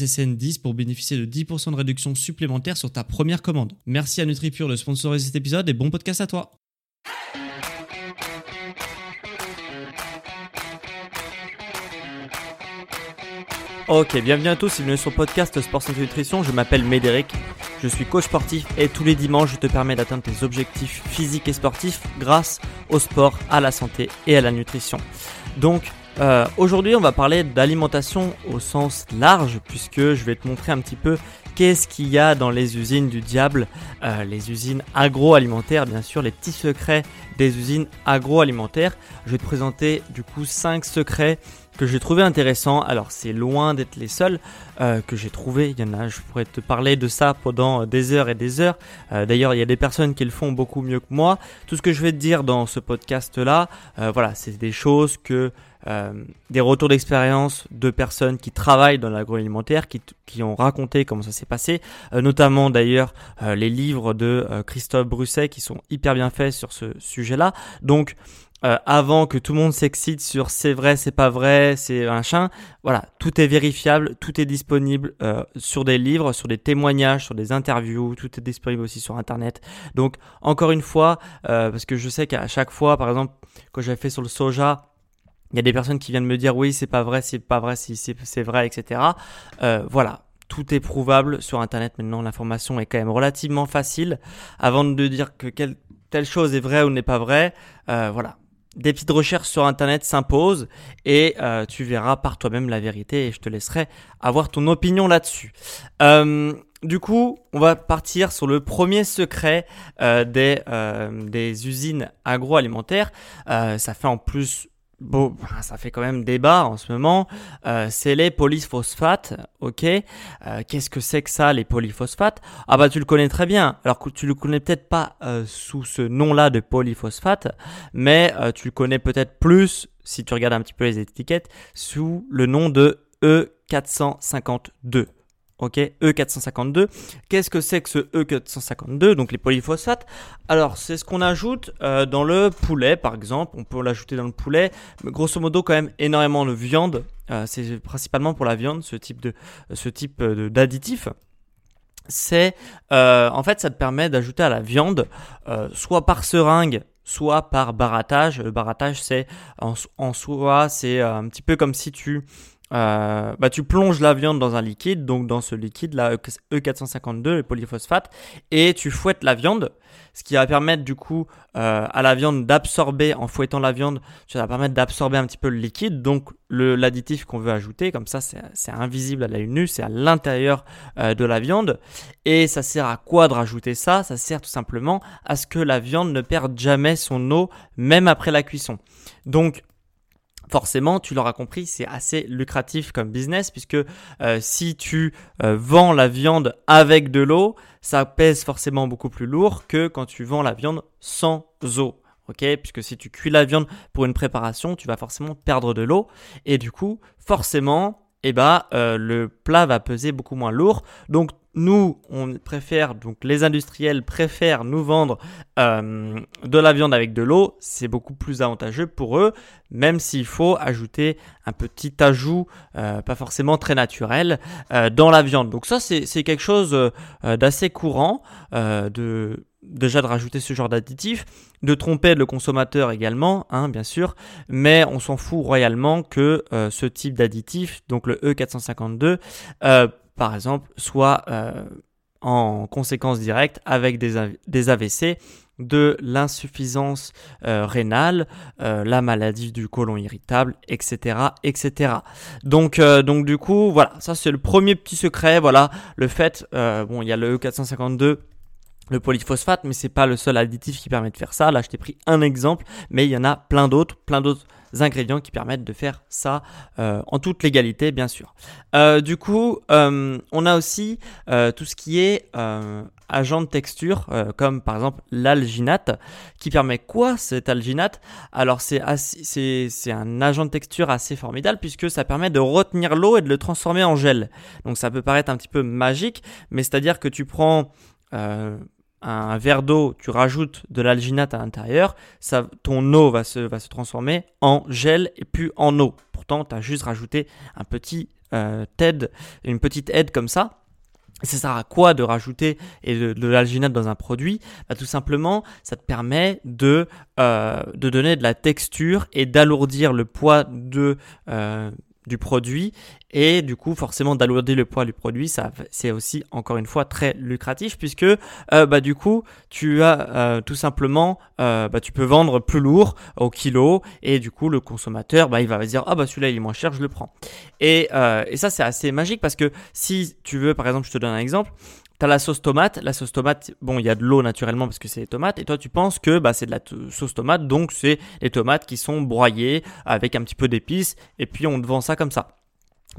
SSN10 pour bénéficier de 10% de réduction supplémentaire sur ta première commande. Merci à NutriPure de sponsoriser cet épisode et bon podcast à toi. Ok, bienvenue à tous, bienvenue sur le podcast Sport Santé Nutrition. Je m'appelle Médéric, je suis coach sportif et tous les dimanches je te permets d'atteindre tes objectifs physiques et sportifs grâce au sport, à la santé et à la nutrition. Donc euh, aujourd'hui on va parler d'alimentation au sens large puisque je vais te montrer un petit peu qu'est-ce qu'il y a dans les usines du diable, euh, les usines agroalimentaires bien sûr, les petits secrets des usines agroalimentaires. Je vais te présenter du coup 5 secrets que j'ai trouvé intéressants. Alors c'est loin d'être les seuls euh, que j'ai trouvé. Il y en a, je pourrais te parler de ça pendant des heures et des heures. D'ailleurs, il y a des personnes qui le font beaucoup mieux que moi. Tout ce que je vais te dire dans ce podcast-là, voilà, c'est des choses que euh, des retours d'expérience de personnes qui travaillent dans l'agroalimentaire, qui, qui ont raconté comment ça s'est passé, euh, notamment d'ailleurs euh, les livres de Christophe Brusset qui sont hyper bien faits sur ce sujet-là. Donc euh, avant que tout le monde s'excite sur c'est vrai, c'est pas vrai, c'est machin. Voilà, tout est vérifiable, tout est disponible euh, sur des livres, sur des témoignages, sur des interviews, tout est disponible aussi sur Internet. Donc encore une fois, euh, parce que je sais qu'à chaque fois, par exemple, quand j'avais fait sur le soja, il y a des personnes qui viennent me dire oui, c'est pas vrai, c'est pas vrai, c'est vrai, etc. voilà, tout est prouvable sur Internet maintenant. L'information est quand même relativement facile. Avant de dire que telle chose est vraie ou n'est pas vraie, voilà, des petites recherches sur internet s'imposent et euh, tu verras par toi-même la vérité et je te laisserai avoir ton opinion là-dessus. Euh, du coup, on va partir sur le premier secret euh, des, des usines agroalimentaires. ça fait en plus bon, ça fait quand même débat en ce moment, euh, c'est les polyphosphates, ok. Euh, Qu'est-ce que c'est que ça, les polyphosphates? Ah bah tu le connais très bien, alors que tu le connais peut-être pas euh, sous ce nom-là de polyphosphate, mais tu le connais peut-être plus, si tu regardes un petit peu les étiquettes, sous le nom de E452. Ok, E452. Qu'est-ce que c'est que ce E452 Donc les polyphosphates? Alors c'est ce qu'on ajoute euh, dans le poulet par exemple. On peut l'ajouter dans le poulet. Mais grosso modo quand même énormément de viande. Euh, c'est principalement pour la viande ce type de ce type d'additif. C'est euh, en fait ça te permet d'ajouter à la viande soit par seringue soit par barattage. Le barattage, c'est en, en, soi, c'est un petit peu comme si tu euh, bah, tu plonges la viande dans un liquide, donc dans ce liquide, la E452, le polyphosphate, et tu fouettes la viande, ce qui va permettre du coup euh, à la viande d'absorber, en fouettant la viande, ça va permettre d'absorber un petit peu le liquide, donc l'additif qu'on veut ajouter, comme ça c'est invisible à l'œil nu, c'est à l'intérieur euh, de la viande, et ça sert à quoi de rajouter ça? Ça sert tout simplement à ce que la viande ne perde jamais son eau, même après la cuisson. Donc forcément, tu l'auras compris, c'est assez lucratif comme business puisque euh, si tu euh, vends la viande avec de l'eau, ça pèse forcément beaucoup plus lourd que quand tu vends la viande sans eau. Puisque si tu cuis la viande pour une préparation, tu vas forcément perdre de l'eau et du coup, forcément, eh ben, euh, le plat va peser beaucoup moins lourd. Donc nous, on préfère, donc les industriels préfèrent nous vendre euh, de la viande avec de l'eau. C'est beaucoup plus avantageux pour eux, même s'il faut ajouter un petit ajout, euh, pas forcément très naturel, euh, dans la viande. Donc ça, c'est quelque chose d'assez courant, déjà de rajouter ce genre d'additif, de tromper le consommateur également, hein, bien sûr, mais on s'en fout royalement que ce type d'additif, donc le E452, par exemple, soit en conséquence directe avec des, AVC, de l'insuffisance euh, rénale, euh, la maladie du côlon irritable, etc., etc. Donc, euh, donc du coup, voilà, ça c'est le premier petit secret. Voilà, le fait, bon, il y a le E452 le polyphosphate, mais c'est pas le seul additif qui permet de faire ça. Là, je t'ai pris un exemple, mais il y en a plein d'autres, plein d'autres ingrédients qui permettent de faire ça euh, en toute légalité, bien sûr. Euh, du coup, euh, on a aussi tout ce qui est agent de texture, comme par exemple l'alginate, qui permet quoi cet alginate? Alors c'est un agent de texture assez formidable puisque ça permet de retenir l'eau et de le transformer en gel. Donc ça peut paraître un petit peu magique, mais c'est-à-dire que tu prends un verre d'eau, tu rajoutes de l'alginate à l'intérieur, ça, ton eau va se, transformer en gel et puis en eau. Pourtant, tu as juste rajouté un petit euh, une petite aide comme ça. Ça sert à quoi de rajouter et de, l'alginate dans un produit? Bah, Tout simplement, ça te permet de, euh, de donner de la texture et d'alourdir le poids de, euh, du produit et du coup forcément d'alourdir le poids du produit ça c'est aussi encore une fois très lucratif puisque euh, bah du coup tu as euh, tout simplement euh, bah, tu peux vendre plus lourd au kilo et du coup le consommateur bah il va dire ah bah celui-là il est moins cher je le prends. Et, et ça c'est assez magique parce que si tu veux par exemple je te donne un exemple T'as la sauce tomate. La sauce tomate, bon, il y a de l'eau naturellement parce que c'est des tomates. Et toi, tu penses que bah, c'est de la sauce tomate, donc c'est les tomates qui sont broyées avec un petit peu d'épices. Et puis on te vend ça comme ça.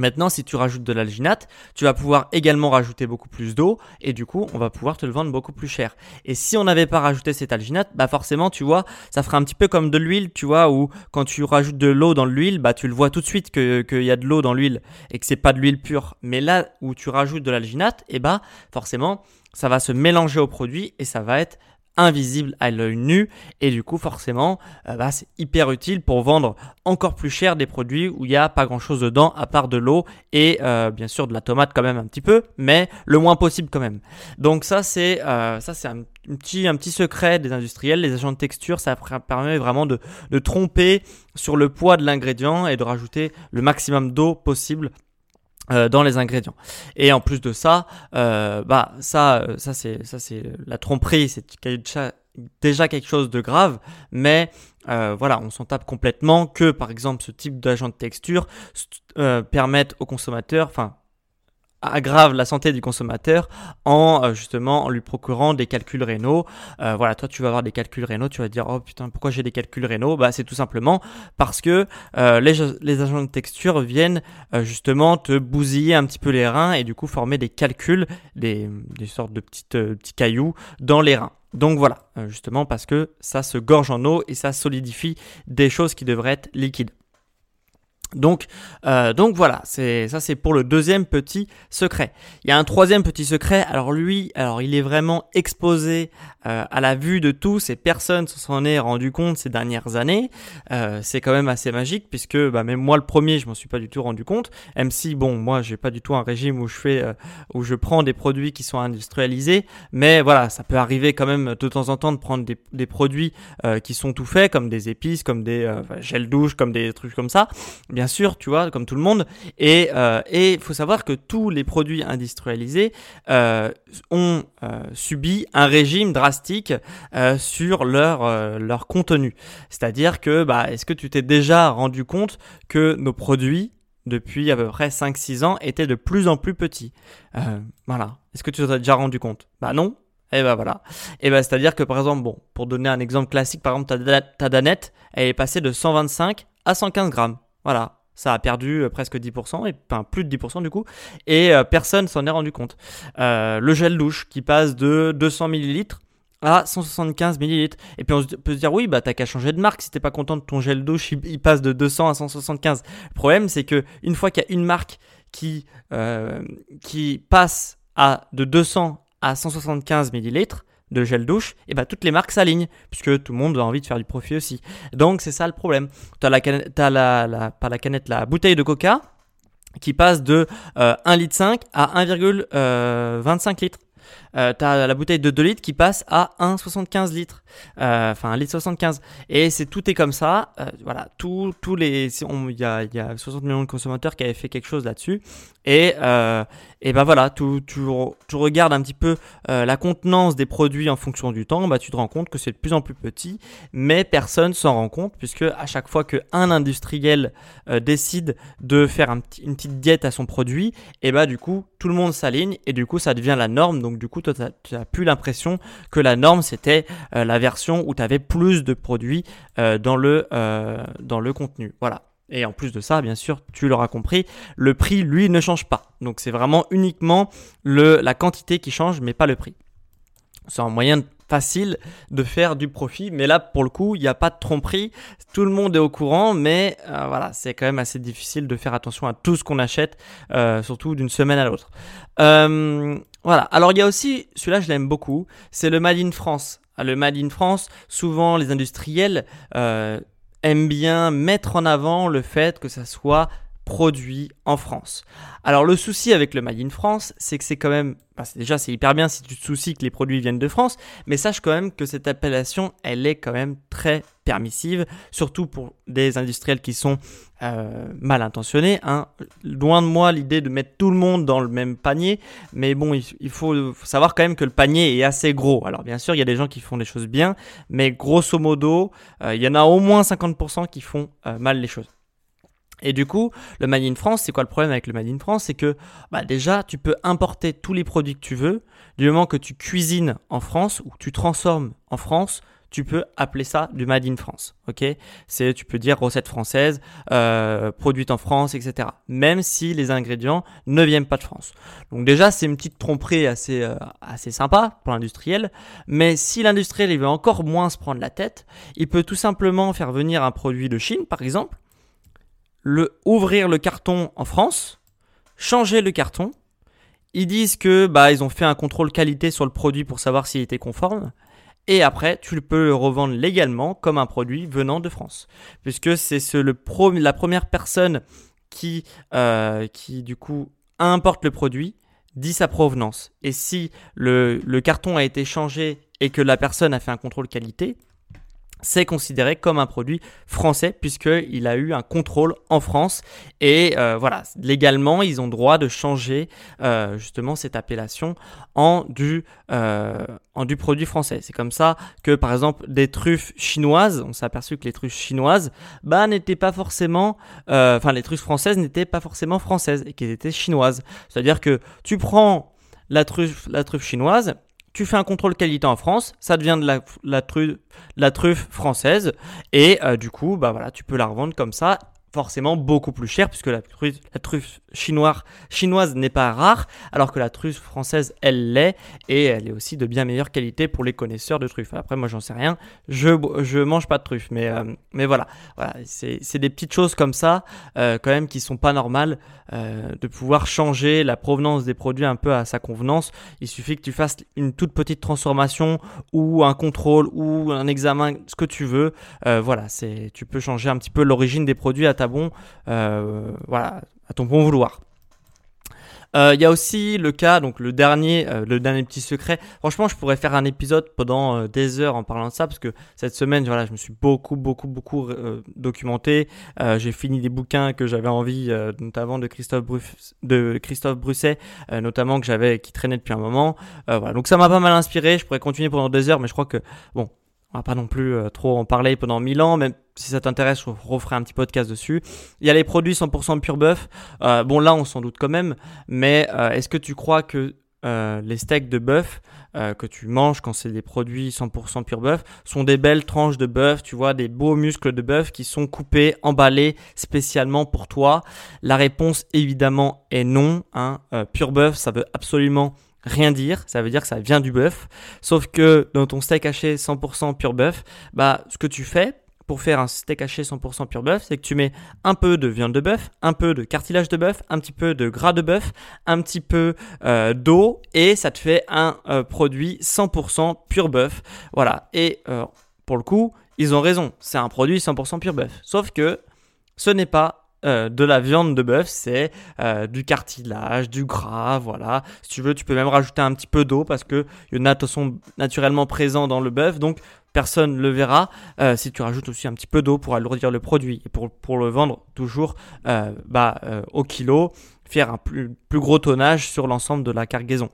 Maintenant, si tu rajoutes de l'alginate, tu vas pouvoir également rajouter beaucoup plus d'eau et du coup, on va pouvoir te le vendre beaucoup plus cher. Et si on n'avait pas rajouté cet alginate, bah forcément, tu vois, ça ferait un petit peu comme de l'huile, tu vois, où quand tu rajoutes de l'eau dans l'huile, bah tu le vois tout de suite qu'il y a de l'eau dans l'huile et que c'est pas de l'huile pure. Mais là où tu rajoutes de l'alginate, et eh bah forcément, ça va se mélanger au produit et ça va être invisible à l'œil nu. Et du coup forcément euh, bah, c'est hyper utile pour vendre encore plus cher des produits où il n'y a pas grand chose dedans à part de l'eau et euh, bien sûr de la tomate quand même un petit peu mais le moins possible quand même. Donc ça c'est euh, un, petit, secret des industriels les agents de texture. Ça permet vraiment de tromper sur le poids de l'ingrédient et de rajouter le maximum d'eau possible euh, dans les ingrédients. Et en plus de ça, euh, bah ça, euh, ça c'est ça c'est la tromperie, c'est déjà quelque chose de grave, mais voilà, on s'en tape complètement que par exemple ce type d'agent de texture permette aux consommateurs, enfin aggrave la santé du consommateur en euh, justement en lui procurant des calculs rénaux. Euh, voilà, toi tu vas avoir des calculs rénaux, tu vas dire oh putain pourquoi j'ai des calculs rénaux? Bah c'est tout simplement parce que euh, les, agents de texture viennent justement te bousiller un petit peu les reins et du coup former des calculs, des, des sortes de petites, petits cailloux dans les reins. Donc voilà, justement parce que ça se gorge en eau et ça solidifie des choses qui devraient être liquides. Donc, euh, donc voilà, c'est ça c'est pour le deuxième petit secret. Il y a un troisième petit secret. Alors lui, alors il est vraiment exposé euh, à la vue de tous et personne s'en est rendu compte ces dernières années. Euh, c'est quand même assez magique puisque bah, même moi le premier, je m'en suis pas du tout rendu compte. Même si bon, moi j'ai pas du tout un régime où je fais euh, où je prends des produits qui sont industrialisés, mais voilà, ça peut arriver quand même de temps en temps de prendre des, des produits euh, qui sont tout faits comme des épices, comme des gels douche, comme des trucs comme ça. Bien sûr, tu vois, comme tout le monde. Et il euh, faut savoir que tous les produits industrialisés euh, ont euh, subi un régime drastique sur leur, leur contenu. C'est-à-dire que, bah, est-ce que tu t'es déjà rendu compte que nos produits depuis à peu près 5-6 ans étaient de plus en plus petits? voilà. Est-ce que tu t'es déjà rendu compte? Bah non. Et eh ben voilà. Et ben c'est-à-dire que par exemple, bon, pour donner un exemple classique, par exemple ta, ta danette, elle est passée de 125 à 115 grammes. Voilà. Ça a perdu euh, presque 10%, et enfin plus de 10% du coup, et euh, personne s'en est rendu compte. Euh, le gel douche qui passe de 200 ml à 175 ml. Et puis on peut se dire, oui, bah t'as qu'à changer de marque si t'es pas content de ton gel douche, il, passe de 200 à 175. Le problème, c'est que une fois qu'il y a une marque qui, passe à de 200 à 175 ml, de gel douche, et bah toutes les marques s'alignent, puisque tout le monde a envie de faire du profit aussi. Donc c'est ça le problème. Tu as, la, canette, la, la, pas la canette, la bouteille de coca qui passe de 1,5 euh, litre à 1,25 euh, litres. Euh, tu as la bouteille de 2 litres qui passe à 1,75 litres. Euh, enfin, 1 litre 75. Et c'est tout est comme ça. Euh, voilà, tous les. Il y a, y a 60 millions de consommateurs qui avaient fait quelque chose là-dessus. Et, euh, et ben voilà, tu, tu, regardes un petit peu la contenance des produits en fonction du temps, bah tu te rends compte que c'est de plus en plus petit, mais personne s'en rend compte puisque à chaque fois qu'un industriel décide de faire un une petite diète à son produit, et bah du coup tout le monde s'aligne et du coup ça devient la norme. Donc du coup tu n'as plus l'impression que la norme c'était euh, la version où tu avais plus de produits dans le dans le contenu. Voilà. Et en plus de ça, bien sûr, tu l'auras compris, le prix, lui, ne change pas. Donc c'est vraiment uniquement la quantité qui change, mais pas le prix. C'est un moyen facile de faire du profit, mais là, pour le coup, il n'y a pas de tromperie. Tout le monde est au courant, mais euh, voilà, c'est quand même assez difficile de faire attention à tout ce qu'on achète, euh, surtout d'une semaine à l'autre. Euh, voilà. Alors il y a aussi, celui-là, je l'aime beaucoup, c'est le Made in France. Le Made in France, souvent les industriels aime bien mettre en avant le fait que ça soit produit en France. Alors le souci avec le Made in France, c'est que c'est quand même, déjà c'est hyper bien si tu te soucies que les produits viennent de France, mais sache quand même que cette appellation, elle est quand même très permissive, surtout pour des industriels qui sont euh, mal intentionnés. Hein. Loin de moi l'idée de mettre tout le monde dans le même panier, mais bon, il, faut savoir quand même que le panier est assez gros. Alors bien sûr, il y a des gens qui font des choses bien, mais grosso modo, euh, il y en a au moins 50% qui font euh, mal les choses. Et du coup, le Made in France, c'est quoi le problème avec le Made in France? C'est que bah déjà, tu peux importer tous les produits que tu veux. Du moment que tu cuisines en France ou que tu transformes en France, tu peux appeler ça du Made in France. Ok? C'est, tu peux dire recette française, euh, produite en France, etc. Même si les ingrédients ne viennent pas de France. Donc déjà, c'est une petite tromperie assez euh, assez sympa pour l'industriel. Mais si l'industriel veut encore moins se prendre la tête, il peut tout simplement faire venir un produit de Chine, par exemple le, ouvrir le carton en France, changer le carton. Ils disent que bah ils ont fait un contrôle qualité sur le produit pour savoir s'il était conforme. Et après, tu peux le revendre légalement comme un produit venant de France, puisque c'est la première personne qui, euh, qui du coup importe le produit dit sa provenance. Et si le, le carton a été changé et que la personne a fait un contrôle qualité, c'est considéré comme un produit français puisqu'il a eu un contrôle en France. Et euh, voilà légalement ils ont droit de changer euh, justement cette appellation en du euh, en du produit français. C'est comme ça que par exemple des truffes chinoises on s'est aperçu que les truffes chinoises bah n'étaient pas forcément enfin les truffes françaises n'étaient pas forcément françaises et qu'elles étaient chinoises. C'est à dire que tu prends la truffe la truffe chinoise tu fais un contrôle qualité en France, ça devient de la, truffe française, et euh, du coup, bah voilà, tu peux la revendre comme ça, forcément beaucoup plus cher puisque la truffe, la truffe chinoise, chinoise n'est pas rare alors que la truffe française elle l'est et elle est aussi de bien meilleure qualité pour les connaisseurs de truffes. Après moi j'en sais rien, je je mange pas de truffes mais euh, mais voilà, c'est des petites choses comme ça euh, quand même qui sont pas normales euh, de pouvoir changer la provenance des produits un peu à sa convenance. Il suffit que tu fasses une toute petite transformation ou un contrôle ou un examen ce que tu veux. voilà, c'est tu peux changer un petit peu l'origine des produits à bon, euh, voilà, à ton bon vouloir. Il euh, y a aussi le cas, donc le dernier, euh, le dernier petit secret. Franchement, je pourrais faire un épisode pendant des heures en parlant de ça parce que cette semaine, voilà, je me suis beaucoup, beaucoup, beaucoup documenté. J'ai fini des bouquins que j'avais envie, notamment de Christophe, de Christophe Brusset, notamment que j'avais qui traînait depuis un moment. voilà, donc ça m'a pas mal inspiré. Je pourrais continuer pendant des heures, mais je crois que bon, on va pas non plus euh, trop en parler pendant 1000 ans, même si ça t'intéresse, je referai un petit podcast dessus. Il y a les produits 100% pur bœuf. Euh, bon, là, on s'en doute quand même, mais euh, est-ce que tu crois que les steaks de bœuf que tu manges quand c'est des produits 100% pur bœuf sont des belles tranches de bœuf, tu vois, des beaux muscles de bœuf qui sont coupés, emballés spécialement pour toi? La réponse évidemment est non. Hein. pur bœuf, ça veut absolument rien dire, ça veut dire que ça vient du bœuf. Sauf que dans ton steak haché 100% pur bœuf, bah ce que tu fais pour faire un steak haché 100% pur bœuf, c'est que tu mets un peu de viande de bœuf, un peu de cartilage de bœuf, un petit peu de gras de bœuf, un petit peu euh, d'eau et ça te fait un euh, produit 100% pur bœuf. Voilà. Et euh, pour le coup, ils ont raison, c'est un produit 100% pur bœuf. Sauf que ce n'est pas euh, de la viande de bœuf, c'est euh, du cartilage, du gras, voilà. Si tu veux, tu peux même rajouter un petit peu d'eau parce que a de sont naturellement présents dans le bœuf, donc personne ne le verra. Euh, si tu rajoutes aussi un petit peu d'eau pour alourdir le produit et pour, le vendre toujours bah, au kilo, faire un plus, plus gros tonnage sur l'ensemble de la cargaison.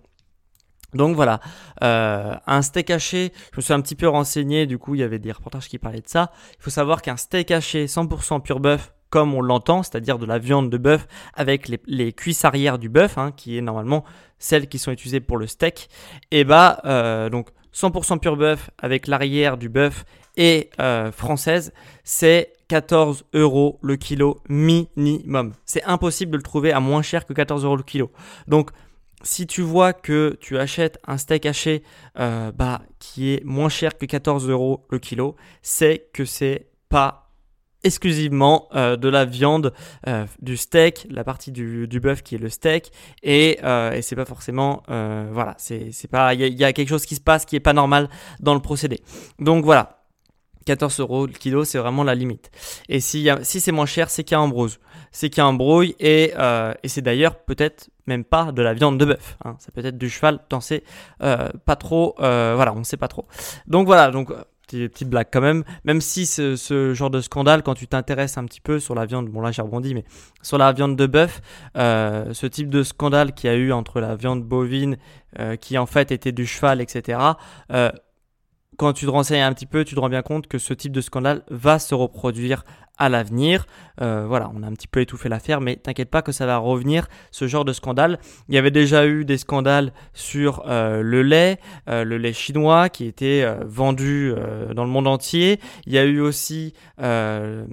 Donc voilà, un steak haché, je me suis un petit peu renseigné, du coup il y avait des reportages qui parlaient de ça. Il faut savoir qu'un steak haché 100% pur bœuf comme on l'entend, c'est-à-dire de la viande de bœuf avec les, cuisses arrière du bœuf, hein, qui est normalement celles qui sont utilisées pour le steak, et bah euh, donc 100% pur bœuf avec l'arrière du bœuf et euh, française, c'est 14 euros le kilo minimum. C'est impossible de le trouver à moins cher que 14 euros le kilo. Donc si tu vois que tu achètes un steak haché euh, bah, qui est moins cher que 14 euros le kilo, c'est que c'est pas exclusivement euh, de la viande, euh, du steak, la partie du, du bœuf qui est le steak, et, euh, et c'est pas forcément, voilà, c'est pas, il y, a quelque chose qui se passe qui est pas normal dans le procédé. Donc voilà. 14 euros le kilo, c'est vraiment la limite. Et si, si c'est moins cher, c'est qu'il y a embrouille. C'est qu'il y a embrouille et, et c'est d'ailleurs peut-être même pas de la viande de bœuf. Hein. Ça peut être du cheval, t'en sais pas trop. voilà, on sait pas trop. Donc voilà, donc petite blague quand même. Même si ce, genre de scandale, quand tu t'intéresses un petit peu sur la viande, bon là j'ai rebondi, mais sur la viande de bœuf, euh, ce type de scandale qu'il y a eu entre la viande bovine, euh, qui en fait était du cheval, etc. Euh, quand tu te renseignes un petit peu, tu te rends bien compte que ce type de scandale va se reproduire à l'avenir. Euh, voilà, on a un petit peu étouffé l'affaire, mais t'inquiète pas que ça va revenir, ce genre de scandale. Il y avait déjà eu des scandales sur euh, le lait, euh, le lait chinois qui était vendu dans le monde entier. Il y a eu aussi le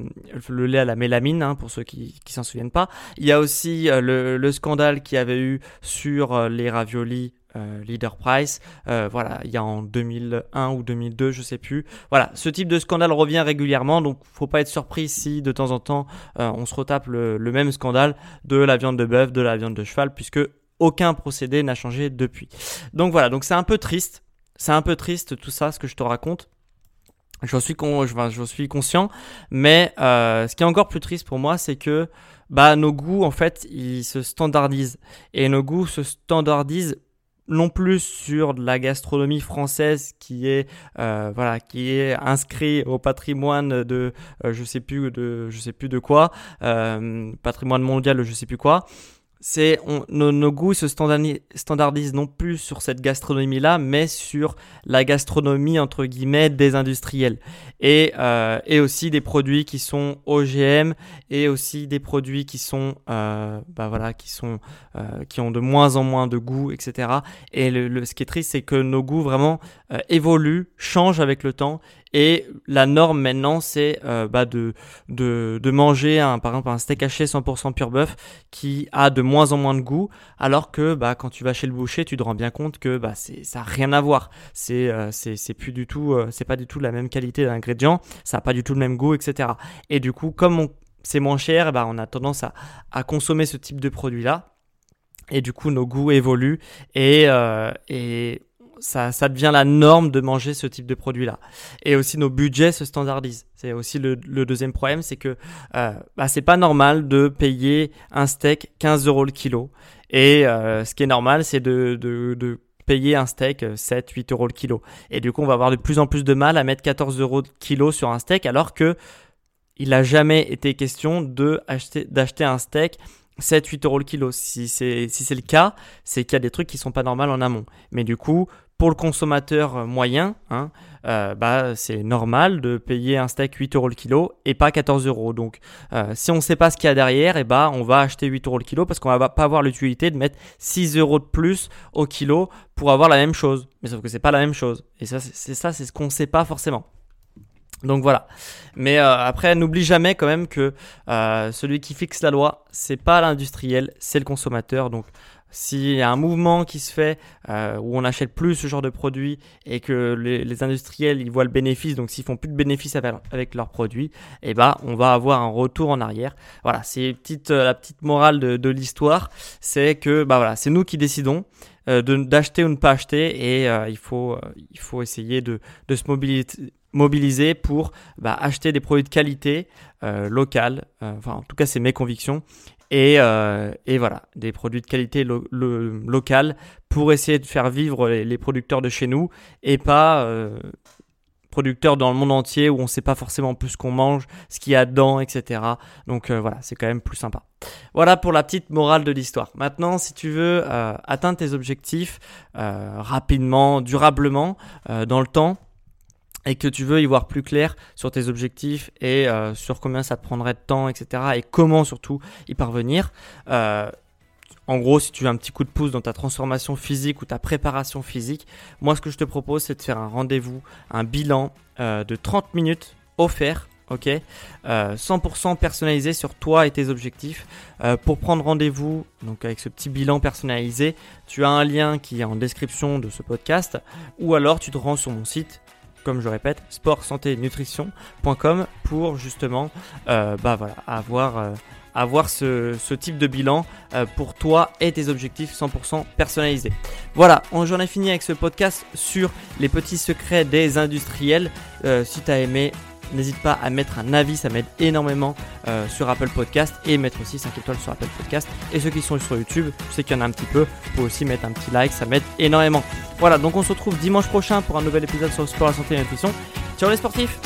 lait à la mélamine, hein, pour ceux qui, qui s'en souviennent pas. Il y a aussi le, le, scandale qui avait eu sur les raviolis euh, leader Price, euh, voilà, il y a en 2001 ou 2002, je sais plus. Voilà, ce type de scandale revient régulièrement, donc faut pas être surpris si de temps en temps euh, on se retape le, même scandale de la viande de bœuf, de la viande de cheval, puisque aucun procédé n'a changé depuis. Donc voilà, donc c'est un peu triste, c'est un peu triste tout ça, ce que je te raconte. Je suis, con, je suis conscient, mais ce qui est encore plus triste pour moi, c'est que bah, nos goûts, en fait, ils se standardisent. Et nos goûts se standardisent non plus sur de la gastronomie française qui est euh, voilà qui est inscrit au patrimoine de euh, je sais plus de je sais plus de quoi euh, patrimoine mondial je sais plus quoi c'est nos, goûts se standardisent non plus sur cette gastronomie là mais sur la gastronomie entre guillemets des industriels. Et, euh, et aussi des produits qui sont OGM et aussi des produits qui sont euh, bah voilà qui sont euh, qui ont de moins en moins de goût etc et le, ce qui est triste c'est que nos goûts vraiment euh, évoluent changent avec le temps et la norme maintenant, c'est euh, bah, de, manger un, par exemple un steak haché 100% pur bœuf qui a de moins en moins de goût, alors que bah, quand tu vas chez le boucher, tu te rends bien compte que bah, ça n'a rien à voir. C'est euh, plus du tout, euh, c'est pas du tout la même qualité d'ingrédients, ça n'a pas du tout le même goût, etc. Et du coup, comme c'est moins cher, on a tendance à, à consommer ce type de produit-là. Et du coup, nos goûts évoluent et, euh, et ça, devient la norme de manger ce type de produit-là. Et aussi nos budgets se standardisent. C'est aussi le, deuxième problème, c'est que euh, bah, c'est pas normal de payer un steak 15 euros le kilo. Et euh, ce qui est normal, c'est de, de, payer un steak 7, euh, 8 euros le kilo. Et du coup, on va avoir de plus en plus de mal à mettre 14 euros le kilo sur un steak, alors que il n'a jamais été question de acheter, d'acheter un steak 7-8 euros le kilo. Si c'est si le cas, c'est qu'il y a des trucs qui sont pas normaux en amont. Mais du coup, pour le consommateur moyen, hein, euh, bah, c'est normal de payer un steak 8 euros le kilo et pas 14 euros. Donc, euh, si on ne sait pas ce qu'il y a derrière, et eh bah, on va acheter 8 euros le kilo parce qu'on va pas avoir l'utilité de mettre 6 euros de plus au kilo pour avoir la même chose. Mais sauf que c'est pas la même chose. Et ça, c'est ça, c'est ce qu'on ne sait pas forcément. Donc voilà. Mais euh, après, n'oublie jamais quand même que celui qui fixe la loi, c'est pas l'industriel, c'est le consommateur. Donc s'il y a un mouvement qui se fait euh, où on n'achète plus ce genre de produits et que les, industriels ils voient le bénéfice, donc s'ils font plus de bénéfices avec, leurs produits, eh ben on va avoir un retour en arrière. Voilà, c'est euh, la petite morale de, l'histoire, c'est que bah voilà, c'est nous qui décidons euh, d'acheter ou ne pas acheter et il faut il faut essayer de, de se mobiliser mobiliser pour bah, acheter des produits de qualité euh, locale. enfin, en tout cas, c'est mes convictions. Et, et, voilà, des produits de qualité locale pour essayer de faire vivre les, producteurs de chez nous et pas producteurs dans le monde entier où on ne sait pas forcément plus ce qu'on mange, ce qu'il y a dedans, etc. Donc euh, voilà, c'est quand même plus sympa. Voilà pour la petite morale de l'histoire. Maintenant, si tu veux euh, atteindre tes objectifs euh, rapidement, durablement, dans le temps, et que tu veux y voir plus clair sur tes objectifs et sur combien ça te prendrait de temps, etc. et comment surtout y parvenir, en gros, si tu veux un petit coup de pouce dans ta transformation physique ou ta préparation physique, moi ce que je te propose c'est de faire un rendez-vous, un bilan euh, de 30 minutes offert ok 100% euh, personnalisé sur toi et tes objectifs. Euh, pour prendre rendez-vous, donc avec ce petit bilan personnalisé, tu as un lien qui est en description de ce podcast, ou alors tu te rends sur mon site. Comme je répète, sport santé nutrition.com pour justement bah voilà, avoir avoir ce, type de bilan euh, pour toi et tes objectifs 100% personnalisés. Voilà, j'en ai fini avec ce podcast sur les petits secrets des industriels. Euh, si tu as aimé, n'hésite pas à mettre un avis, ça m'aide énormément euh, sur Apple Podcast et mettre aussi 5 étoiles sur Apple Podcast. Et ceux qui sont sur YouTube, je sais qu'il y en a un petit peu, vous pouvez aussi mettre un petit like, ça m'aide énormément. Voilà, donc on se retrouve dimanche prochain pour un nouvel épisode sur le sport, la santé et la nutrition. Ciao les sportifs